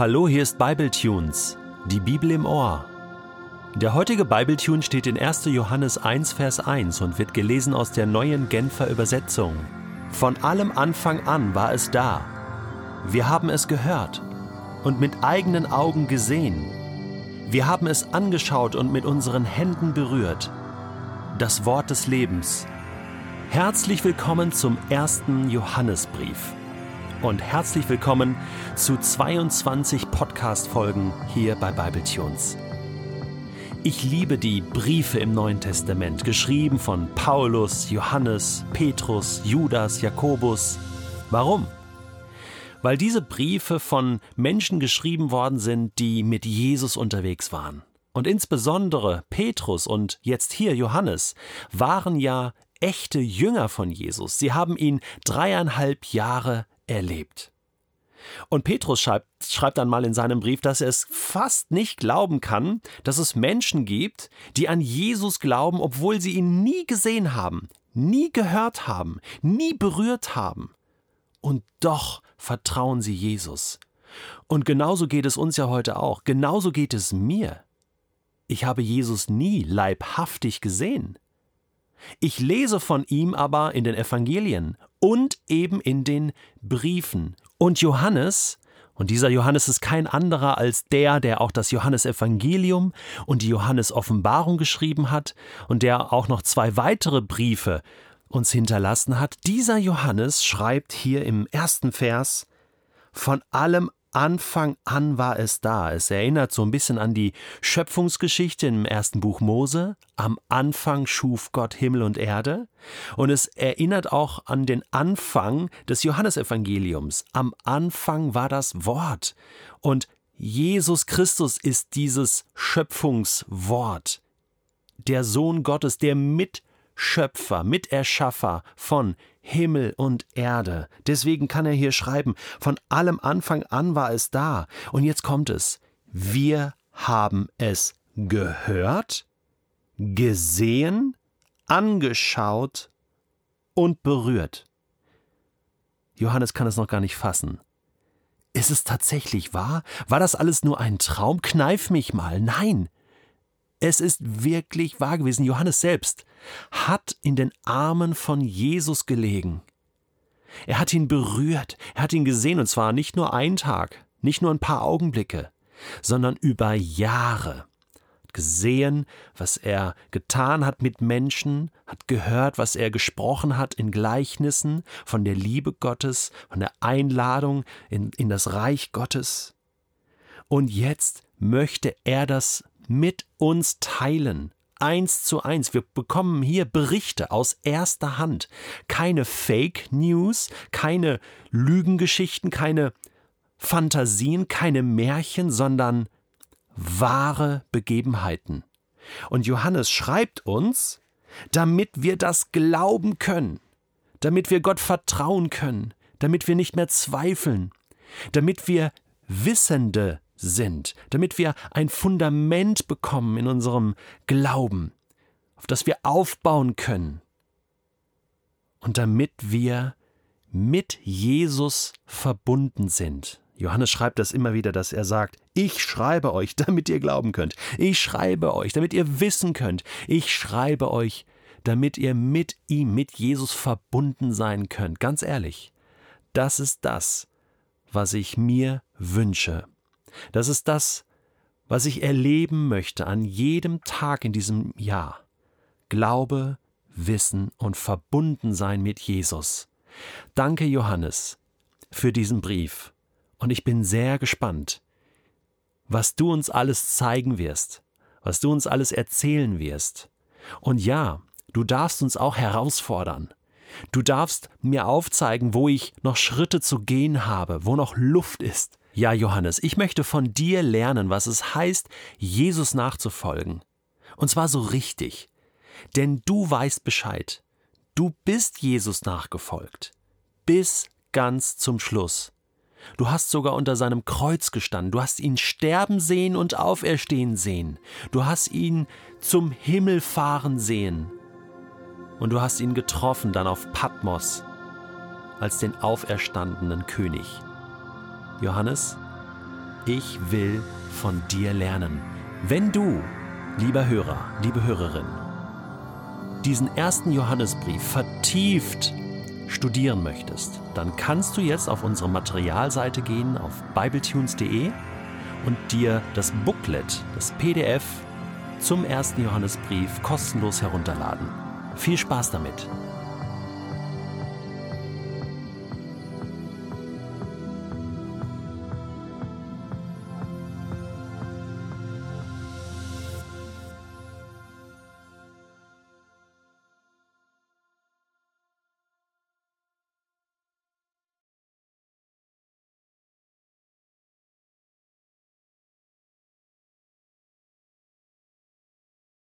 Hallo, hier ist Bibletunes, die Bibel im Ohr. Der heutige Bibletune steht in 1. Johannes 1, Vers 1 und wird gelesen aus der neuen Genfer Übersetzung. Von allem Anfang an war es da. Wir haben es gehört und mit eigenen Augen gesehen. Wir haben es angeschaut und mit unseren Händen berührt. Das Wort des Lebens. Herzlich willkommen zum ersten Johannesbrief und herzlich willkommen zu 22 Podcast-Folgen hier bei Bibletunes. Ich liebe die Briefe im Neuen Testament, geschrieben von Paulus, Johannes, Petrus, Judas, Jakobus. Warum? Weil diese Briefe von Menschen geschrieben worden sind, die mit Jesus unterwegs waren. Und insbesondere Petrus und jetzt hier Johannes waren ja echte Jünger von Jesus. Sie haben ihn dreieinhalb Jahre erlebt. Und Petrus schreibt, schreibt dann mal in seinem Brief, dass er es fast nicht glauben kann, dass es Menschen gibt, die an Jesus glauben, obwohl sie ihn nie gesehen haben, nie gehört haben, nie berührt haben. Und doch vertrauen sie Jesus. Und genauso geht es uns ja heute auch. Genauso geht es mir. Ich habe Jesus nie leibhaftig gesehen. Ich lese von ihm aber in den Evangelien und eben in den Briefen. Und Johannes, und dieser Johannes ist kein anderer als der, der auch das Johannesevangelium und die Johannes-Offenbarung geschrieben hat und der auch noch zwei weitere Briefe uns hinterlassen hat. Dieser Johannes schreibt hier im ersten Vers, von allem Anfang an war es da. Es erinnert so ein bisschen an die Schöpfungsgeschichte im ersten Buch Mose. Am Anfang schuf Gott Himmel und Erde. Und es erinnert auch an den Anfang des Johannesevangeliums. Am Anfang war das Wort. Und Jesus Christus ist dieses Schöpfungswort. Der Sohn Gottes, der Mitschöpfer, Miterschaffer von Himmel und Erde. Deswegen kann er hier schreiben, von allem Anfang an war es da. Und jetzt kommt es. Wir haben es gehört, gesehen, angeschaut und berührt. Johannes kann es noch gar nicht fassen. Ist es tatsächlich wahr? War das alles nur ein Traum? Kneif mich mal. Nein, es ist wirklich wahr gewesen. Johannes selbst hat in den Armen von Jesus gelegen. Er hat ihn berührt, er hat ihn gesehen, und zwar nicht nur einen Tag, nicht nur ein paar Augenblicke, sondern über Jahre. Hat gesehen, was er getan hat mit Menschen, hat gehört, was er gesprochen hat in Gleichnissen von der Liebe Gottes, von der Einladung in, in das Reich Gottes. Und jetzt möchte er das mit uns teilen. Eins zu eins. Wir bekommen hier Berichte aus erster Hand. Keine Fake News, keine Lügengeschichten, keine Fantasien, keine Märchen, sondern wahre Begebenheiten. Und Johannes schreibt uns, damit wir das glauben können, damit wir Gott vertrauen können, damit wir nicht mehr zweifeln, damit wir Wissende sind, damit wir ein Fundament bekommen in unserem Glauben, auf das wir aufbauen können und damit wir mit Jesus verbunden sind. Johannes schreibt das immer wieder, dass er sagt, ich schreibe euch, damit ihr glauben könnt. Ich schreibe euch, damit ihr wissen könnt. Ich schreibe euch, damit ihr mit ihm, mit Jesus verbunden sein könnt. Ganz ehrlich, das ist das, was ich mir wünsche. Das ist das, was ich erleben möchte an jedem Tag in diesem Jahr. Glaube, Wissen und verbunden sein mit Jesus. Danke, Johannes, für diesen Brief. Und ich bin sehr gespannt, was du uns alles zeigen wirst, was du uns alles erzählen wirst. Und ja, du darfst uns auch herausfordern. Du darfst mir aufzeigen, wo ich noch Schritte zu gehen habe, wo noch Luft ist, ja, Johannes, ich möchte von dir lernen, was es heißt, Jesus nachzufolgen. Und zwar so richtig. Denn du weißt Bescheid. Du bist Jesus nachgefolgt. Bis ganz zum Schluss. Du hast sogar unter seinem Kreuz gestanden, du hast ihn sterben sehen und auferstehen sehen, du hast ihn zum Himmel fahren sehen und du hast ihn getroffen dann auf Patmos als den auferstandenen König. Johannes, Ich will von dir lernen. Wenn du, lieber Hörer, liebe Hörerin, diesen ersten Johannesbrief vertieft studieren möchtest, dann kannst du jetzt auf unsere Materialseite gehen auf bibletunes.de und dir das Booklet, das PDF zum ersten Johannesbrief kostenlos herunterladen. Viel Spaß damit!